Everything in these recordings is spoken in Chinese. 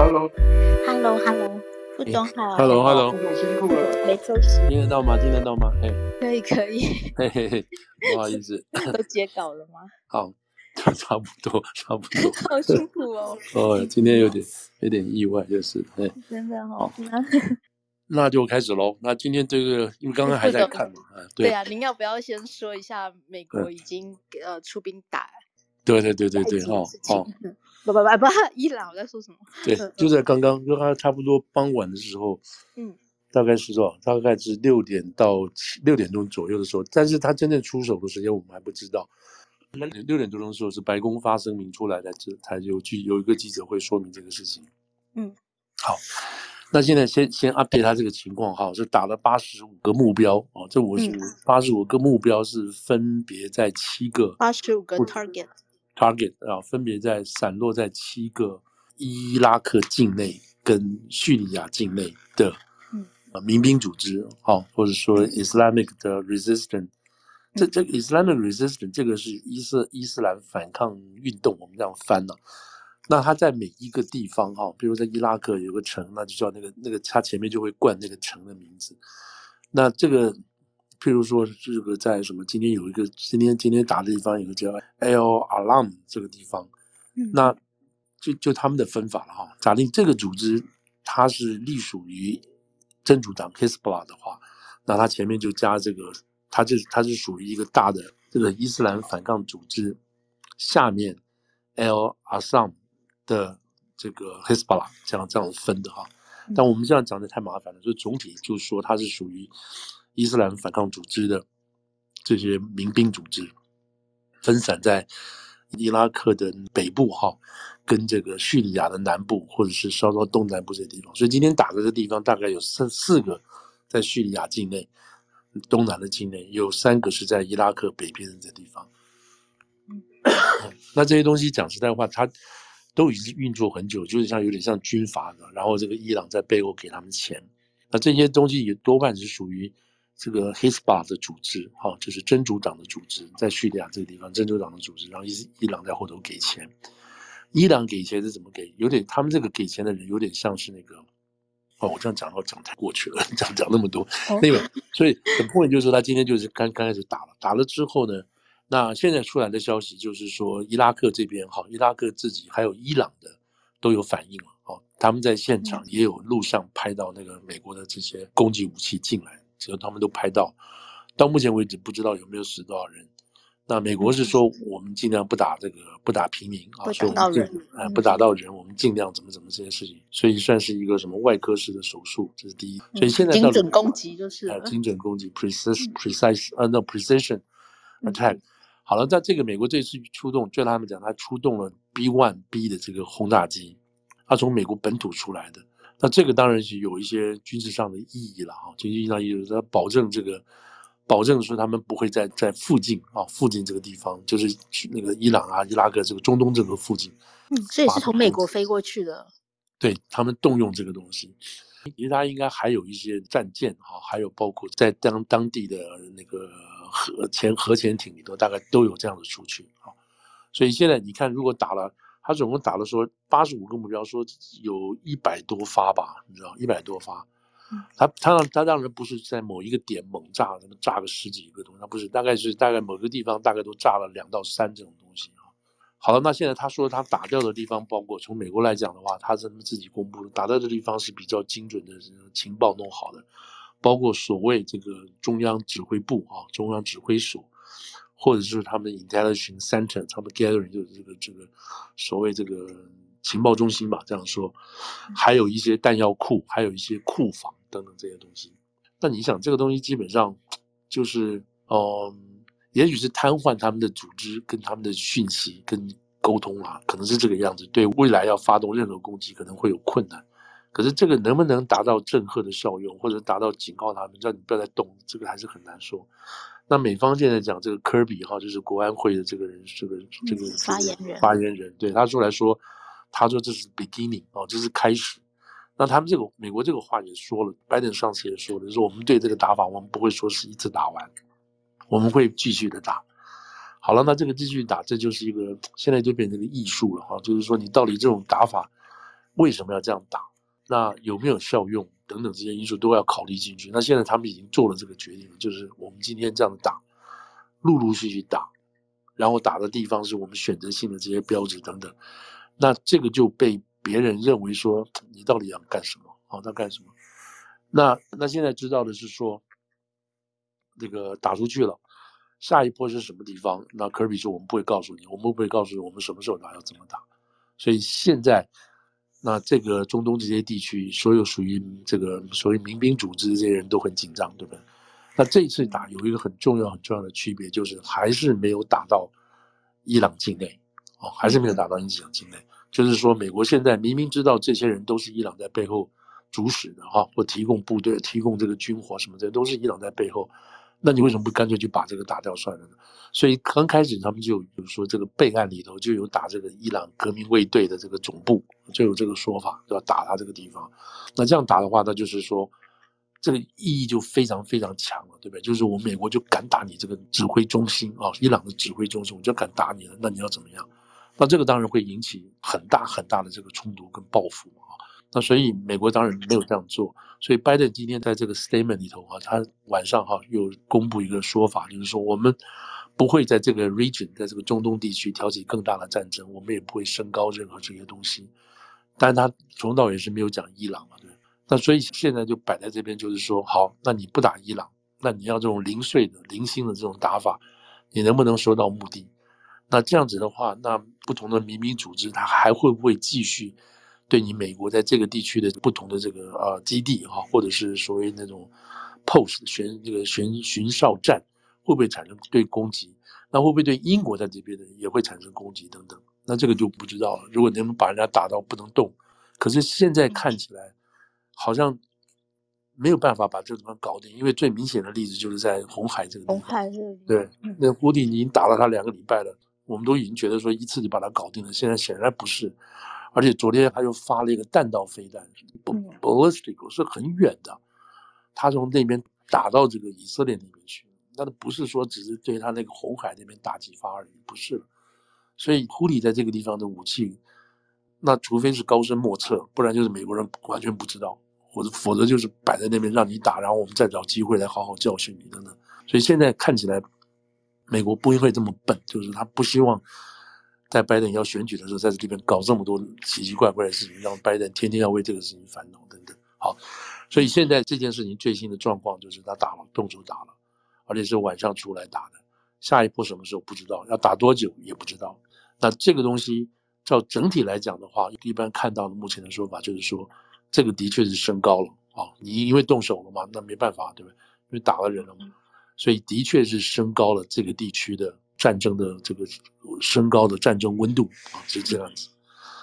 Hello，Hello，Hello，副总好。Hello，Hello，副总辛苦了，没休息。听得到吗？听得到吗？嘿，可以，可以。嘿嘿嘿，不好意思。都接稿了吗？好，差不多，差不多。好辛苦哦。哦，今天有点有点意外，就是，嘿。真的哦。那那就开始喽。那今天这个，因为刚刚还在看嘛，对。对啊，您要不要先说一下美国已经呃出兵打？对对对对对，哦哦。不不不不，伊朗 我在说什么？对，就在刚刚，就他差不多傍晚的时候，嗯，大概是多少？大概是六点到七六点钟左右的时候，但是他真正出手的时间我们还不知道。那六点多钟的时候是白宫发声明出来的，这才有记有一个记者会说明这个事情。嗯，好，那现在先先 update 他这个情况哈，是打了八十五个目标哦，这五十五八十五个目标是分别在七个八十五个 target。Target 啊，分别在散落在七个伊拉克境内跟叙利亚境内的呃民兵组织，啊，或者说 Islamic 的 Resistance，这这个 Islamic Resistance 这个是伊斯伊斯兰反抗运动，我们这样翻呢。那它在每一个地方哈，比如在伊拉克有个城，那就叫那个那个，它前面就会冠那个城的名字。那这个。譬如说，这个在什么？今天有一个，今天今天打的地方有个叫 El Alam 这个地方，嗯、那就就他们的分法了哈。假定这个组织它是隶属于真主党 Hezbollah 的话，那它前面就加这个，它就它是属于一个大的这个伊斯兰反抗组织下面 El Assam 的这个 Hezbollah 这样这样分的哈。但我们这样讲的太麻烦了，所以总体就是说它是属于。伊斯兰反抗组织的这些民兵组织分散在伊拉克的北部哈，跟这个叙利亚的南部或者是稍稍东南部这些地方，所以今天打的这地方大概有三四个在叙利亚境内东南的境内，有三个是在伊拉克北边的这地方。那这些东西讲实在话，它都已经运作很久，就是像有点像军阀的，然后这个伊朗在背后给他们钱，那这些东西也多半是属于。这个 Hezbollah 的组织，哈，就是真主党的组织，在叙利亚这个地方，真主党的组织，然后伊伊朗在后头给钱。伊朗给钱是怎么给？有点，他们这个给钱的人有点像是那个，哦，我这样讲，我讲太过去了，讲讲那么多，那个，所以很 point 就是说，他今天就是刚刚开始打了，打了之后呢，那现在出来的消息就是说，伊拉克这边，哈，伊拉克自己还有伊朗的都有反应了，哦，他们在现场也有录像拍到那个美国的这些攻击武器进来。只要他们都拍到，到目前为止不知道有没有死多少人。那美国是说我们尽量不打这个，不打平民啊，说我们尽啊不打到人，我们尽量怎么怎么这件事情，所以算是一个什么外科式的手术，这是第一。所以现在精准攻击就是啊，精准攻击，precise precise 啊，no precision attack。好了，在这个美国这次出动，就他们讲，他出动了 B one B 的这个轰炸机，他从美国本土出来的。那这个当然是有一些军事上的意义了啊，军事上意义是保证这个，保证说他们不会在在附近啊，附近这个地方，就是那个伊朗啊、伊拉克这个中东这个附近。嗯，这也是从美国飞过去的。对，他们动用这个东西，其实他应该还有一些战舰哈，还有包括在当当地的那个核潜核潜艇里头，大概都有这样的出去啊。所以现在你看，如果打了。他总共打了说八十五个目标，说有一百多发吧，你知道，一百多发。他他让他当然不是在某一个点猛炸，什么炸个十几个东西，他不是，大概是大概某个地方大概都炸了两到三这种东西啊。好了，那现在他说他打掉的地方，包括从美国来讲的话，他是他们自己公布的，打掉的地方是比较精准的情报弄好的，包括所谓这个中央指挥部啊，中央指挥所。或者是他们 intelligence center，他们 gathering 就是这个这个所谓这个情报中心吧，这样说，还有一些弹药库，还有一些库房等等这些东西。那你想，这个东西基本上就是，嗯，也许是瘫痪他们的组织跟他们的讯息跟沟通啊，可能是这个样子。对未来要发动任何攻击，可能会有困难。可是这个能不能达到震慑的效用，或者达到警告他们，让你不要再动，这个还是很难说。那美方现在讲这个科比哈，就是国安会的这个人，这个这个发言人，发言人对他出来说，他说这是 beginning 哦，这是开始。那他们这个美国这个话也说了，拜登上次也说了，就是我们对这个打法，我们不会说是一次打完，我们会继续的打。好了，那这个继续打，这就是一个现在就变成一个艺术了哈，就是说你到底这种打法，为什么要这样打？那有没有效用？等等这些因素都要考虑进去。那现在他们已经做了这个决定，就是我们今天这样打，陆陆续续打，然后打的地方是我们选择性的这些标志等等。那这个就被别人认为说，你到底要干什么？好，他干什么？那那现在知道的是说，这个打出去了，下一波是什么地方？那科比说我们不会告诉你，我们不会告诉你我们什么时候打，要怎么打。所以现在。那这个中东这些地区，所有属于这个所谓民兵组织这些人都很紧张，对不对？那这次打有一个很重要很重要的区别，就是还是没有打到伊朗境内，哦，还是没有打到伊朗境内。就是说，美国现在明明知道这些人都是伊朗在背后主使的，哈，或提供部队、提供这个军火什么的，都是伊朗在背后。那你为什么不干脆就把这个打掉算了呢？所以刚开始他们就有说这个备案里头就有打这个伊朗革命卫队的这个总部，就有这个说法，要打他这个地方。那这样打的话，那就是说这个意义就非常非常强了，对不对？就是我美国就敢打你这个指挥中心啊，伊朗的指挥中心，我就敢打你了。那你要怎么样？那这个当然会引起很大很大的这个冲突跟报复啊。那所以美国当然没有这样做，所以拜登今天在这个 statement 里头啊，他晚上哈又公布一个说法，就是说我们不会在这个 region，在这个中东地区挑起更大的战争，我们也不会升高任何这些东西。但他从头到尾是没有讲伊朗嘛，对。那所以现在就摆在这边，就是说好，那你不打伊朗，那你要这种零碎的、零星的这种打法，你能不能收到目的？那这样子的话，那不同的民兵组织，他还会不会继续？对你美国在这个地区的不同的这个呃基地哈，或者是所谓那种 post 巡这个巡巡哨站，会不会产生对攻击？那会不会对英国在这边的也会产生攻击等等？那这个就不知道了。如果你们把人家打到不能动，可是现在看起来好像没有办法把这个地方搞定，因为最明显的例子就是在红海这个地方。红海对，那估计你已经打了他两个礼拜了，我们都已经觉得说一次就把他搞定了，现在显然不是。而且昨天他又发了一个弹道飞弹，ballistic 是很远的，他从那边打到这个以色列那边去，那都不是说只是对他那个红海那边打几发而已，不是。所以胡里在这个地方的武器，那除非是高深莫测，不然就是美国人完全不知道，或者否则就是摆在那边让你打，然后我们再找机会来好好教训你等等。所以现在看起来，美国不会这么笨，就是他不希望。在拜登要选举的时候，在这里边搞这么多奇奇怪怪的事情，让拜登天天要为这个事情烦恼等等。好，所以现在这件事情最新的状况就是他打了，动手打了，而且是晚上出来打的。下一步什么时候不知道，要打多久也不知道。那这个东西照整体来讲的话，一般看到的目前的说法就是说，这个的确是升高了啊。你因为动手了嘛，那没办法，对不对？因为打了人了嘛，所以的确是升高了这个地区的。战争的这个升高的战争温度啊，是这样子。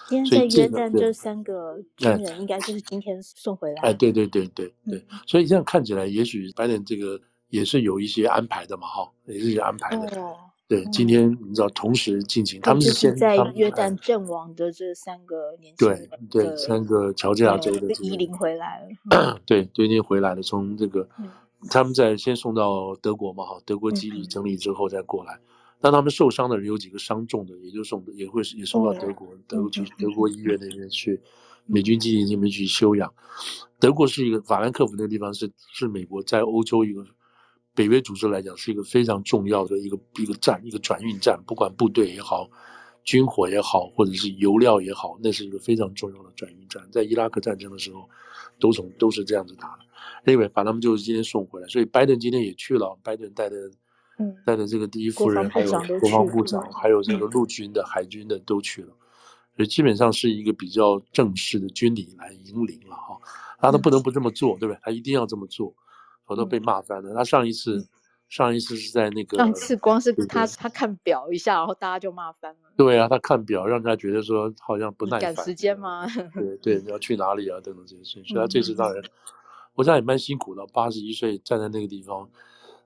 今天在约旦这三个军人，应该就是今天送回来。哎，对对对对对，所以这样看起来，也许白人这个也是有一些安排的嘛，哈，也是有安排的。哦。对，今天你知道同时进行，他们是先在约旦阵亡的这三个年轻人，对对，三个乔治亚州的移灵回来了。对，最近回来了，从这个他们在先送到德国嘛，哈，德国基地整理之后再过来。但他们受伤的人有几个伤重的，也就送也会也送到德国，德国去德国医院那边去，美军基地那边去休养。德国是一个法兰克福那个地方是是美国在欧洲一个北约组织来讲是一个非常重要的一个一个站一个转运站，不管部队也好，军火也好，或者是油料也好，那是一个非常重要的转运站。在伊拉克战争的时候，都从都是这样子打的。另外把他们就是今天送回来，所以拜登今天也去了，拜登带的。带着这个第一夫人，还有国防部长，还有这个陆军的、海军的都去了，所以基本上是一个比较正式的军礼来迎领了哈。他都不能不这么做，对不对？他一定要这么做，否则被骂翻了。他上一次，上一次是在那个，上次光是他他看表一下，然后大家就骂翻了。对啊，他看表，让人家觉得说好像不耐烦。赶时间吗？对 对，你要去哪里啊？等等这些事情。所以他这次当然，我想也蛮辛苦的，八十一岁站在那个地方。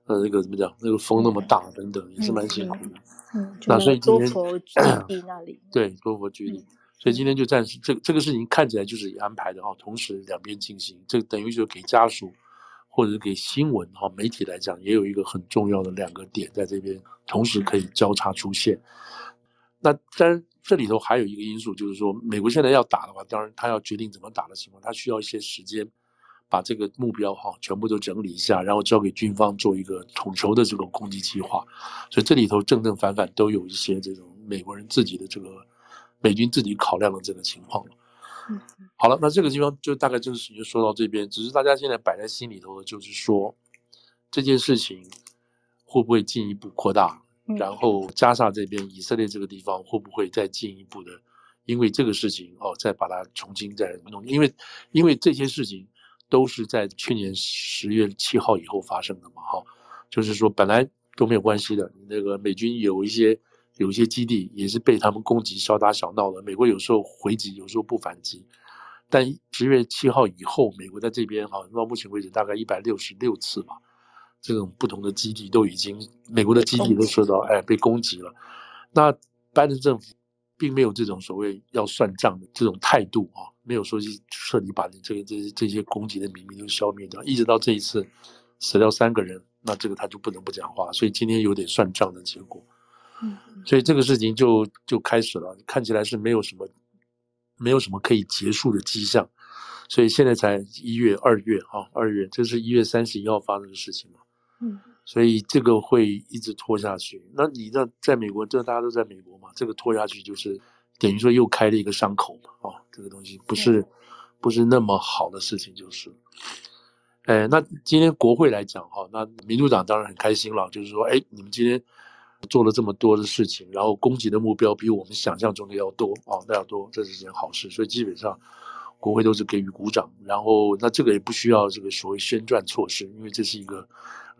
呃，那个怎么讲？那个风那么大，等等，也是蛮辛苦的。嗯，那所以今天多佛居地 那里，对，多佛居地，所以今天就暂时这个这个事情看起来就是安排的哈，同时两边进行，这等于就给家属或者是给新闻哈媒体来讲，也有一个很重要的两个点在这边同时可以交叉出现。那当然这里头还有一个因素，就是说美国现在要打的话，当然他要决定怎么打的情况，他需要一些时间，把这个目标哈全部都整理一下，然后交给军方做一个统筹的这种攻击计划。所以这里头正正反反都有一些这种美国人自己的这个美军自己考量的这个情况了。嗯，好了，那这个地方就大概就是就说到这边，只是大家现在摆在心里头的就是说这件事情会不会进一步扩大？然后加沙这边，以色列这个地方会不会再进一步的，因为这个事情哦，再把它重新再弄？因为因为这些事情都是在去年十月七号以后发生的嘛，哈，就是说本来都没有关系的。那个美军有一些有一些基地也是被他们攻击，小打小闹的。美国有时候回击，有时候不反击。但十月七号以后，美国在这边哈，到目前为止大概一百六十六次吧。这种不同的基地都已经，美国的基地都受到哎被攻击了。那拜登政府并没有这种所谓要算账的这种态度啊，没有说去彻底把你这个这些这些攻击的秘密都消灭掉。一直到这一次死掉三个人，那这个他就不能不讲话。所以今天有点算账的结果。嗯，所以这个事情就就开始了，看起来是没有什么没有什么可以结束的迹象。所以现在才一月、二月啊，二月这是一月三十一号发生的事情嘛。嗯，所以这个会一直拖下去。那你那在美国，这大家都在美国嘛，这个拖下去就是等于说又开了一个伤口嘛。哦，这个东西不是不是那么好的事情，就是。哎，那今天国会来讲哈，那民主党当然很开心了，就是说，哎，你们今天做了这么多的事情，然后攻击的目标比我们想象中的要多啊，那要多，这是件好事。所以基本上国会都是给予鼓掌。然后那这个也不需要这个所谓宣传措施，因为这是一个。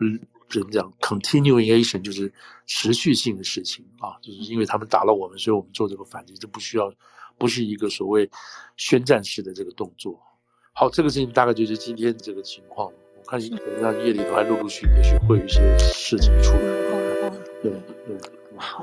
嗯，怎么讲？continuation 就是持续性的事情啊，就是因为他们打了我们，所以我们做这个反击，这不需要，不是一个所谓宣战式的这个动作。好，这个事情大概就是今天这个情况。我看可能让夜里头还陆陆续续，也许会有一些事情出来。对对，好。